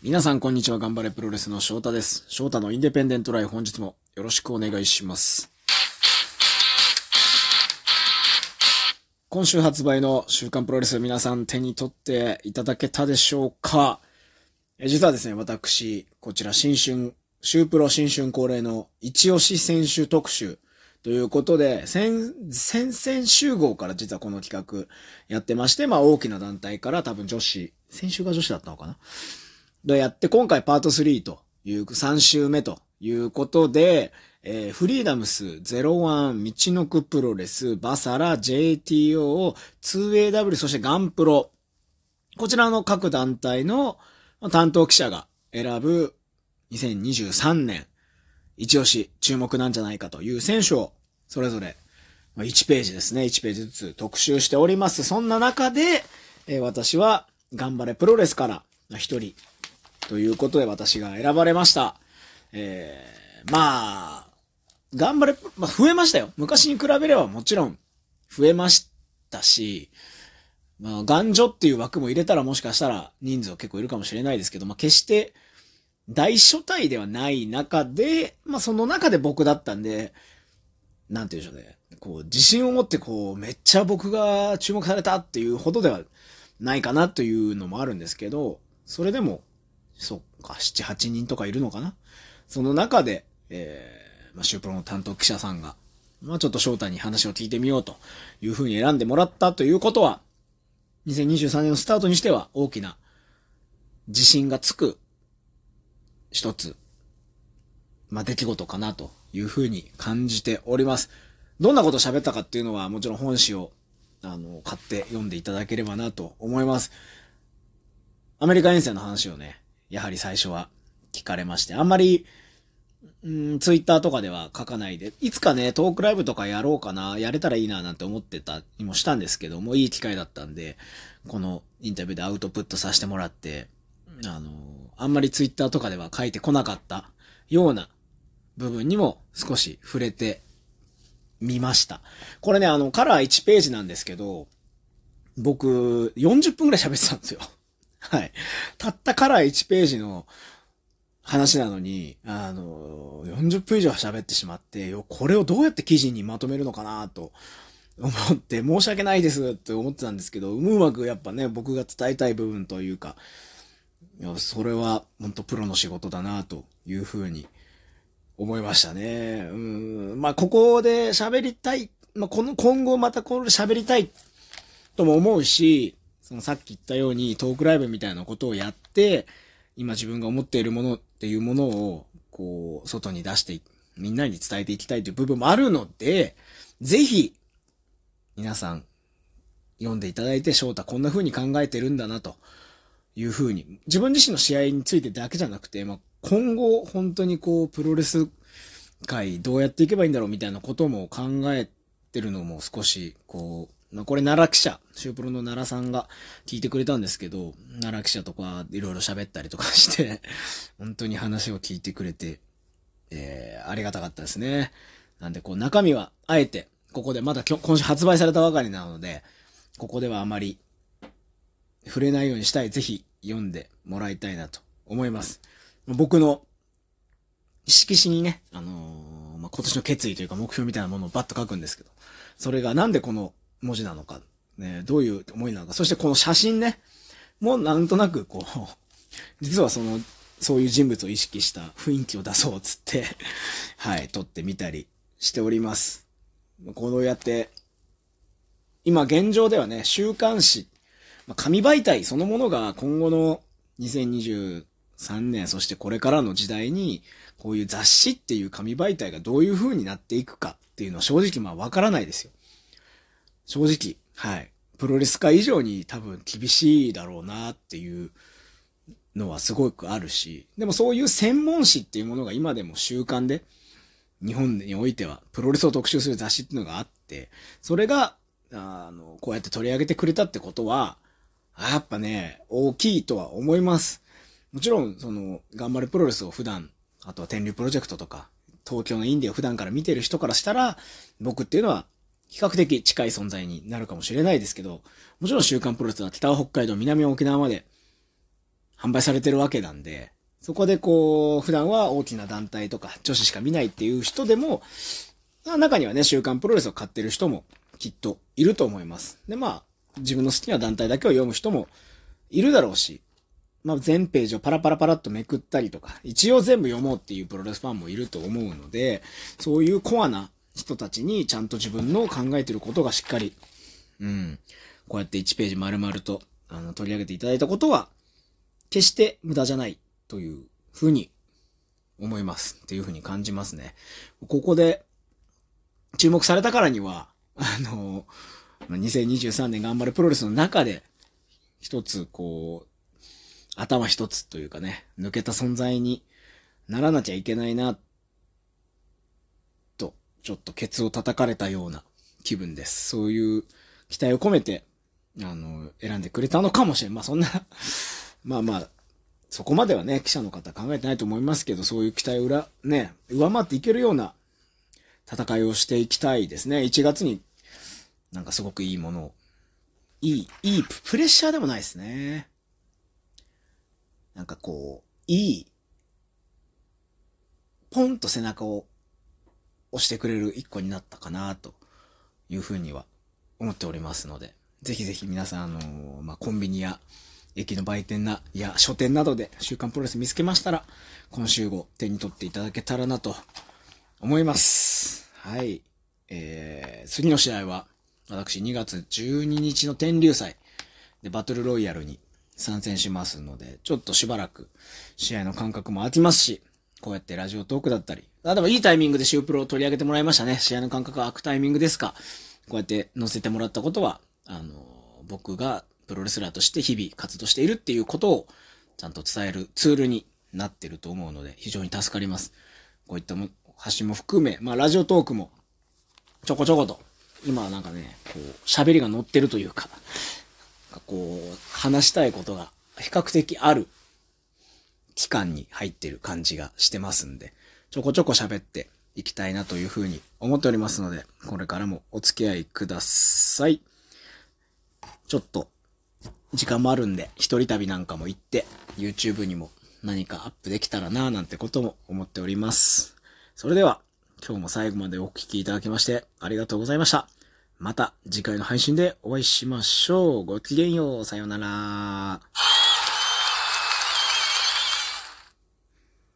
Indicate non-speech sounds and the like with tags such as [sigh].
皆さんこんにちは。頑張れプロレスの翔太です。翔太のインデペンデントライ本日もよろしくお願いします。今週発売の週刊プロレス皆さん手に取っていただけたでしょうか？え実はですね、私、こちら新春、週プロ新春恒例の一押し選手特集ということで、先、先々週号から実はこの企画やってまして、まあ大きな団体から多分女子、先週が女子だったのかな？でやって、今回パート3という3週目ということで、えーフリーダムス、01、道のくプロレス、バサラ、JTO、2AW、そしてガンプロ。こちらの各団体の担当記者が選ぶ2023年一押し注目なんじゃないかという選手をそれぞれ1ページですね。1ページずつ特集しております。そんな中で、えー私は頑張れプロレスから一人ということで私が選ばれました。えー、まあ、頑張れ、まあ増えましたよ。昔に比べればもちろん増えましたし、まあ、男女っていう枠も入れたらもしかしたら人数は結構いるかもしれないですけど、まあ決して大所帯ではない中で、まあその中で僕だったんで、なんて言うんでしょうね。こう、自信を持ってこう、めっちゃ僕が注目されたっていうほどではないかなというのもあるんですけど、それでも、そっか、7、8人とかいるのかな？その中で、えー、まあ、シュープロの担当記者さんが、まあちょっと翔太に話を聞いてみようというふうに選んでもらったということは、2023年のスタートにしては大きな自信がつく一つ、まあ、出来事かなというふうに感じております。どんなことを喋ったかっていうのはもちろん本誌をあの、買って読んでいただければなと思います。アメリカ遠征の話をね、やはり最初は聞かれまして、あんまり、うん、ツイッターとかでは書かないで、いつかね、トークライブとかやろうかな、やれたらいいななんて思ってたりもしたんですけども、いい機会だったんで、このインタビューでアウトプットさせてもらって、あの、あんまりツイッターとかでは書いてこなかったような部分にも少し触れてみました。これね、あの、カラー1ページなんですけど、僕、40分くらい喋ってたんですよ。はい。たったカラー1ページの話なのに、あの、40分以上喋ってしまって、よこれをどうやって記事にまとめるのかなと思って、申し訳ないですって思ってたんですけど、うまくやっぱね、僕が伝えたい部分というか、いやそれは本当プロの仕事だなというふうに思いましたね。うん。まあ、ここで喋りたい。まあ、この、今後またこれ喋りたいとも思うし、そのさっき言ったようにトークライブみたいなことをやって、今自分が思っているものっていうものを、こう、外に出してい、みんなに伝えていきたいという部分もあるので、ぜひ、皆さん、読んでいただいて、翔太こんな風に考えてるんだなという風に、自分自身の試合についてだけじゃなくて、まあ、今後、本当にこう、プロレス界どうやっていけばいいんだろうみたいなことも考えてるのも少し、こう、まあ、これ奈良記者、シュープロの奈良さんが聞いてくれたんですけど、奈良記者とかいろいろ喋ったりとかして、[laughs] 本当に話を聞いてくれて、えー、ありがたかったですね。なんでこう中身は、あえて、ここでまだ今日、今週発売されたばかりなので、ここではあまり触れないようにしたい。ぜひ読んでもらいたいなと思います。僕の色紙にね、あのーまあ、今年の決意というか目標みたいなものをバッと書くんですけど、それがなんでこの文字なのか、ね、どういう思いなのか、そしてこの写真ね、もうなんとなくこう、[laughs] 実はその、そういう人物を意識した雰囲気を出そうっつって、[laughs] はい、撮ってみたりしております。こうやって、今現状ではね、週刊誌、ま紙媒体そのものが今後の2023年、そしてこれからの時代に、こういう雑誌っていう紙媒体がどういう風になっていくかっていうのは正直まあわからないですよ。正直、はい。プロレス界以上に多分厳しいだろうなっていうのはすごくあるし、でもそういう専門誌っていうものが今でも習慣で、日本においてはプロレスを特集する雑誌っていうのがあって、それが、あの、こうやって取り上げてくれたってことは、やっぱね、大きいとは思います。もちろん、その、頑張れプロレスを普段、あとは天竜プロジェクトとか、東京のインディを普段から見てる人からしたら、僕っていうのは、比較的近い存在になるかもしれないですけど、もちろん週刊プロレスは北は北海道、南は沖縄まで販売されてるわけなんで、そこでこう、普段は大きな団体とか女子しか見ないっていう人でも、中にはね、週刊プロレスを買ってる人もきっといると思います。で、まあ、自分の好きな団体だけを読む人もいるだろうし、まあ、全ページをパラパラパラっとめくったりとか、一応全部読もうっていうプロレスファンもいると思うので、そういうコアな人たちにちゃんと自分の考えてることがしっかり、うん、こうやって1ページ丸々と、あの、取り上げていただいたことは、決して無駄じゃないというふうに思います。っていうふうに感じますね。ここで注目されたからには、あの、2023年頑張るプロレスの中で、一つ、こう、頭一つというかね、抜けた存在にならなきゃいけないな、と、ちょっとケツを叩かれたような気分です。そういう期待を込めて、あの、選んでくれたのかもしれん。まあそんな [laughs] まあまあ、そこまではね、記者の方考えてないと思いますけど、そういう期待を裏、ね、上回っていけるような戦いをしていきたいですね。1月になんかすごくいいものを。いい、いい、プレッシャーでもないですね。なんかこう、いい、ポンと背中を押してくれる一個になったかな、というふうには思っておりますので、ぜひぜひ皆さん、あのー、まあ、コンビニや、駅の売店な、いや、書店などで週刊プロレス見つけましたら、今週号手に取っていただけたらなと思います。はい。えー、次の試合は、私2月12日の天竜祭でバトルロイヤルに参戦しますので、ちょっとしばらく試合の感覚も空きますし、こうやってラジオトークだったり、例えばいいタイミングでシュープロを取り上げてもらいましたね。試合の感覚が空くタイミングですか。こうやって載せてもらったことは、あの、僕がプロレスラーとして日々活動しているっていうことをちゃんと伝えるツールになってると思うので、非常に助かります。こういった発信も含め、まあラジオトークもちょこちょこと、今はなんかね、こう、喋りが乗ってるというか、こう、話したいことが比較的ある期間に入ってる感じがしてますんで、ちょこちょこ喋っていきたいなというふうに思っておりますので、これからもお付き合いください。ちょっと、時間もあるんで、一人旅なんかも行って、YouTube にも何かアップできたらなぁなんてことも思っております。それでは、今日も最後までお聴きいただきましてありがとうございました。また次回の配信でお会いしましょう。ごきげんよう。さようなら。